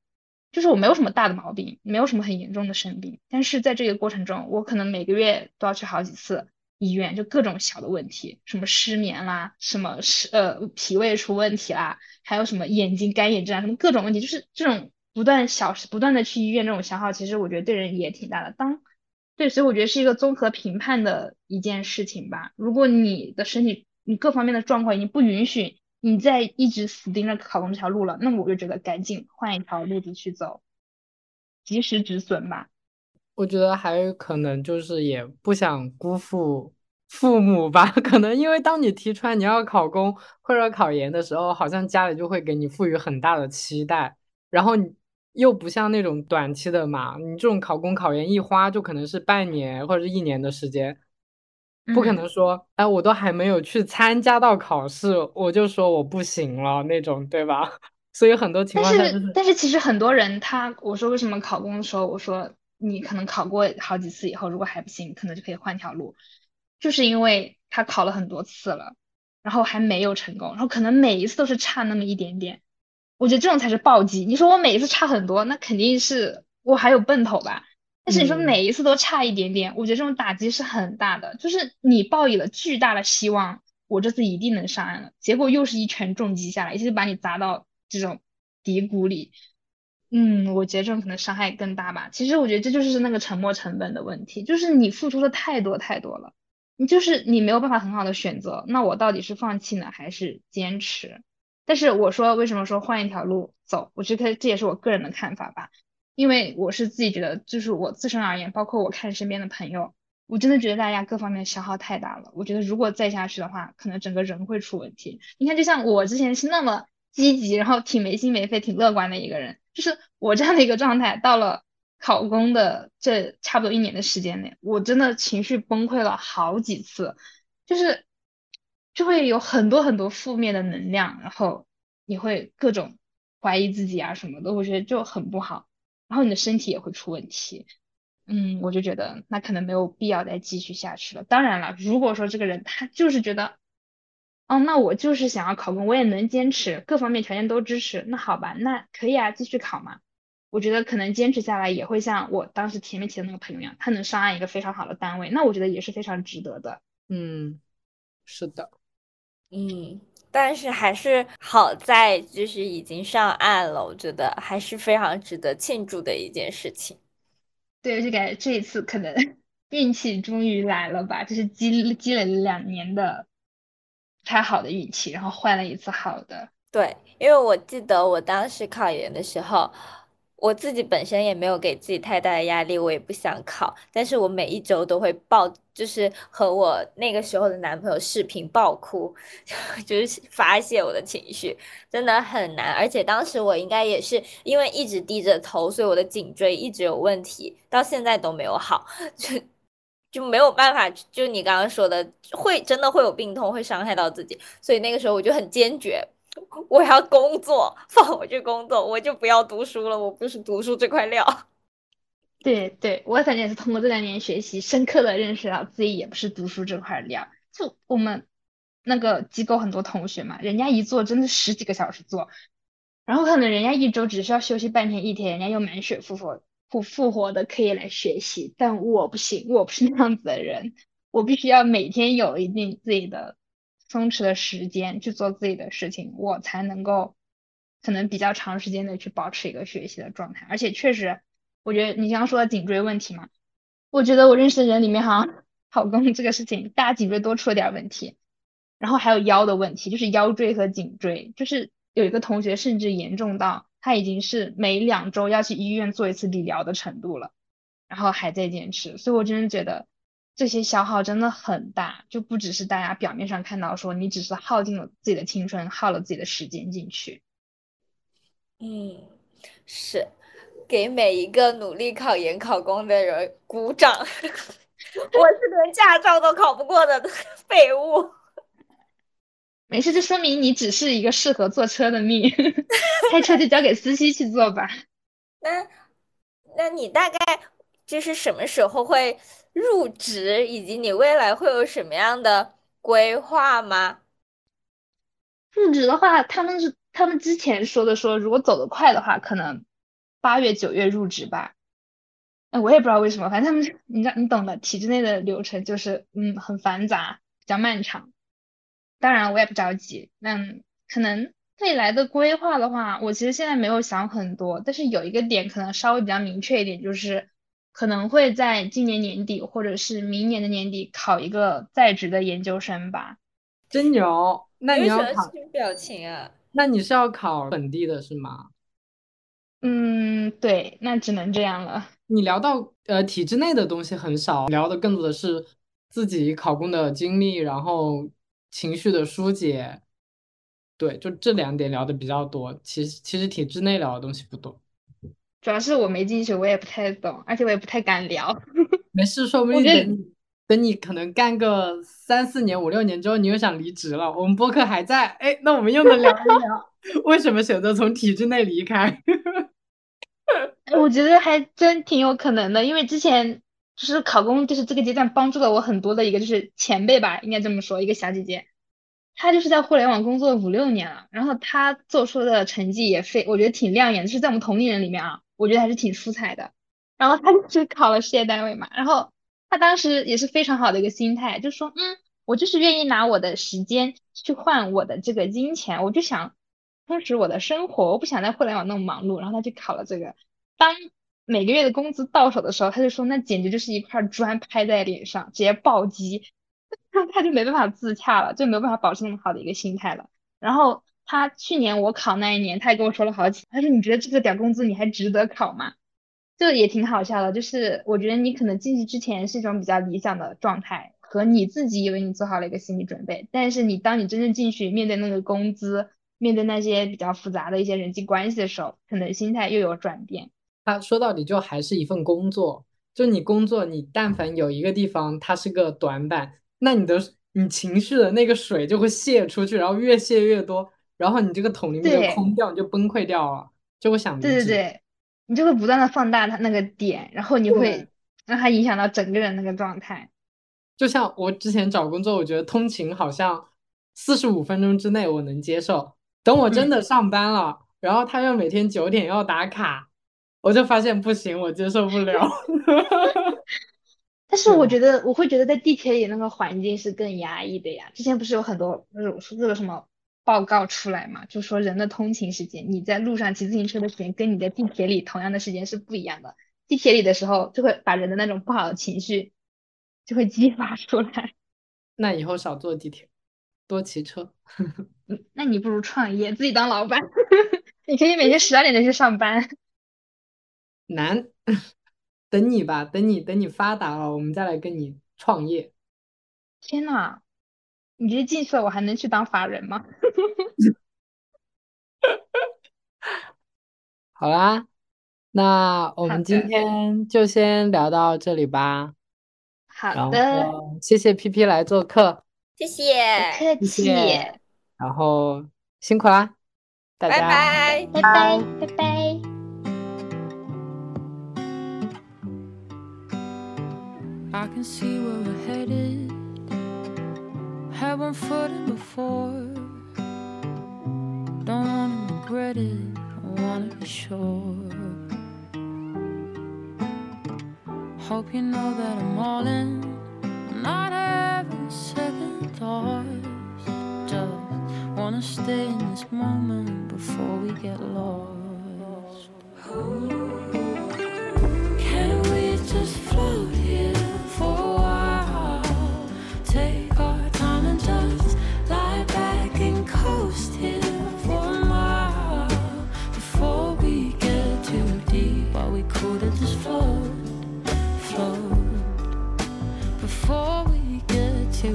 Speaker 3: 就是我没有什么大的毛病，没有什么很严重的生病，但是在这个过程中，我可能每个月都要去好几次医院，就各种小的问题，什么失眠啦，什么是呃脾胃出问题啦，还有什么眼睛干眼症啊，什么各种问题，就是这种不断小不断的去医院这种消耗，其实我觉得对人也挺大的。当对，所以我觉得是一个综合评判的一件事情吧。如果你的身体你各方面的状况已经不允许。你再一直死盯着考公这条路了，那么我就觉得赶紧换一条路子去走，及时止损吧。
Speaker 2: 我觉得还有可能就是也不想辜负父母吧，可能因为当你提出来你要考公或者考研的时候，好像家里就会给你赋予很大的期待，然后你又不像那种短期的嘛，你这种考公考研一花就可能是半年或者是一年的时间。不可能说，哎，我都还没有去参加到考试，我就说我不行了那种，对吧？所以很多情况下
Speaker 3: 就是，但是其实很多人他，我说为什么考公的时候，我说你可能考过好几次以后，如果还不行，可能就可以换条路，就是因为他考了很多次了，然后还没有成功，然后可能每一次都是差那么一点点，我觉得这种才是暴击。你说我每一次差很多，那肯定是我还有奔头吧。但是你说每一次都差一点点，我觉得这种打击是很大的。就是你抱以了巨大的希望，我这次一定能上岸了，结果又是一拳重击下来，一下就把你砸到这种低谷里。嗯，我觉得这种可能伤害更大吧。其实我觉得这就是那个沉没成本的问题，就是你付出的太多太多了，你就是你没有办法很好的选择。那我到底是放弃呢，还是坚持？但是我说为什么说换一条路走？我觉得这也是我个人的看法吧。因为我是自己觉得，就是我自身而言，包括我看身边的朋友，我真的觉得大家各方面消耗太大了。我觉得如果再下去的话，可能整个人会出问题。你看，就像我之前是那么积极，然后挺没心没肺、挺乐观的一个人，就是我这样的一个状态，到了考公的这差不多一年的时间内，我真的情绪崩溃了好几次，就是就会有很多很多负面的能量，然后你会各种怀疑自己啊什么的，我觉得就很不好。然后你的身体也会出问题，嗯，我就觉得那可能没有必要再继续下去了。当然了，如果说这个人他就是觉得，哦，那我就是想要考公，我也能坚持，各方面条件都支持，那好吧，那可以啊，继续考嘛。我觉得可能坚持下来也会像我当时前面提的那个朋友一样，他能上岸一个非常好的单位，那我觉得也是非常值得的。
Speaker 2: 嗯，是的，
Speaker 1: 嗯。但是还是好在就是已经上岸了，我觉得还是非常值得庆祝的一件事情。
Speaker 3: 对，就感觉这一次可能 运气终于来了吧，就是积积累了两年的太好的运气，然后换了一次好的。
Speaker 1: 对，因为我记得我当时考研的时候。我自己本身也没有给自己太大的压力，我也不想考，但是我每一周都会爆，就是和我那个时候的男朋友视频爆哭，就是发泄我的情绪，真的很难。而且当时我应该也是因为一直低着头，所以我的颈椎一直有问题，到现在都没有好，就 就没有办法，就你刚刚说的，会真的会有病痛，会伤害到自己，所以那个时候我就很坚决。我要工作，放我去工作，我就不要读书了。我不是读书这块料。
Speaker 3: 对对，我反正也是通过这两年学习，深刻的认识到自己也不是读书这块料。就我们那个机构很多同学嘛，人家一做真的十几个小时做，然后可能人家一周只需要休息半天一天，人家又满血复活复复活的可以来学习。但我不行，我不是那样子的人，我必须要每天有一定自己的。松弛的时间去做自己的事情，我才能够可能比较长时间的去保持一个学习的状态。而且确实，我觉得你刚刚说的颈椎问题嘛，我觉得我认识的人里面好像考公这个事情，大家颈椎多出了点问题。然后还有腰的问题，就是腰椎和颈椎，就是有一个同学甚至严重到他已经是每两周要去医院做一次理疗的程度了，然后还在坚持。所以我真的觉得。这些消耗真的很大，就不只是大家表面上看到说你只是耗尽了自己的青春，耗了自己的时间进去。
Speaker 1: 嗯，是，给每一个努力考研考公的人鼓掌。我是连驾照都考不过的废物。
Speaker 3: 没事，这说明你只是一个适合坐车的命，开车就交给司机去做吧。
Speaker 1: 那，那你大概就是什么时候会入职，以及你未来会有什么样的规划吗？
Speaker 3: 入职的话，他们是他们之前说的，说如果走得快的话，可能八月九月入职吧。哎，我也不知道为什么，反正他们你知道你懂的，体制内的流程就是嗯很繁杂，比较漫长。当然我也不着急，那可能未来的规划的话，我其实现在没有想很多，但是有一个点可能稍微比较明确一点，就是可能会在今年年底或者是明年的年底考一个在职的研究生吧。
Speaker 2: 真牛！那你要考？
Speaker 1: 表情啊？
Speaker 2: 那你是要考本地的是吗？
Speaker 3: 嗯，对，那只能这样了。
Speaker 2: 你聊到呃体制内的东西很少，聊的更多的是自己考公的经历，然后。情绪的疏解，对，就这两点聊的比较多。其实其实体制内聊的东西不多，
Speaker 3: 主要是我没进去，我也不太懂，而且我也不太敢聊。
Speaker 2: 没事，说不定等你等你可能干个三四年、五六年之后，你又想离职了，我们播客还在，哎，那我们又能聊一聊 为什么选择从体制内离开。
Speaker 3: 我觉得还真挺有可能的，因为之前。就是考公，就是这个阶段帮助了我很多的一个就是前辈吧，应该这么说，一个小姐姐，她就是在互联网工作五六年了，然后她做出的成绩也非我觉得挺亮眼的，是在我们同龄人里面啊，我觉得还是挺出彩的。然后她就是考了事业单位嘛，然后她当时也是非常好的一个心态，就说嗯，我就是愿意拿我的时间去换我的这个金钱，我就想充实我的生活，我不想在互联网那么忙碌，然后她去考了这个，当。每个月的工资到手的时候，他就说那简直就是一块砖拍在脸上，直接暴击，他就没办法自洽了，就没有办法保持那么好的一个心态了。然后他去年我考那一年，他也跟我说了好几，他说你觉得这个点工资你还值得考吗？就也挺好笑的，就是我觉得你可能进去之前是一种比较理想的状态，和你自己以为你做好了一个心理准备，但是你当你真正进去面对那个工资，面对那些比较复杂的一些人际关系的时候，可能心态又有转变。
Speaker 2: 他说到底就还是一份工作，就你工作，你但凡有一个地方它是个短板，那你的你情绪的那个水就会泄出去，然后越泄越多，然后你这个桶里面就空掉，你就崩溃掉了，就会想
Speaker 3: 对对对，你就会不断的放大它那个点，然后你会让它影响到整个人那个状态。
Speaker 2: 就像我之前找工作，我觉得通勤好像四十五分钟之内我能接受，等我真的上班了，然后他又每天九点要打卡。我就发现不行，我接受不了。
Speaker 3: 但 是我觉得，我会觉得在地铁里那个环境是更压抑的呀。之前不是有很多那种这个什么报告出来嘛，就说人的通勤时间，你在路上骑自行车的时间跟你在地铁里同样的时间是不一样的。地铁里的时候就会把人的那种不好的情绪就会激发出来。
Speaker 2: 那以后少坐地铁，多骑车。
Speaker 3: 那你不如创业，自己当老板。你可以每天十二点就去上班。
Speaker 2: 难，等你吧，等你等你发达了，我们再来跟你创业。
Speaker 3: 天呐，你这进去了，我还能去当法人吗？
Speaker 2: 好啦，那我们今天就先聊到这里吧。
Speaker 3: 好的，
Speaker 2: 谢谢 P P 来做客，
Speaker 1: 谢谢，
Speaker 3: 客气。
Speaker 2: 然后辛苦啦，大家，
Speaker 3: 拜拜，拜拜，拜拜。I can see where we're headed. Had one foot in before. Don't wanna regret it, I wanna be sure. Hope you know that I'm all in. Not having second thoughts. Just wanna stay in this moment before we get lost. Can we just float here? I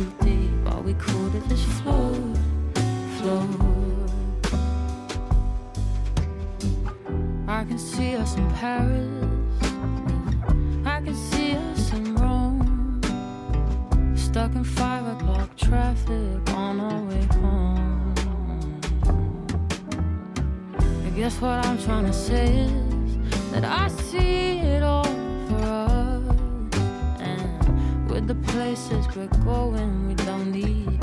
Speaker 3: can see us in Paris. I can see us in Rome.
Speaker 4: Stuck in five o'clock traffic on our way home. I guess what I'm trying to say is we're going, we don't need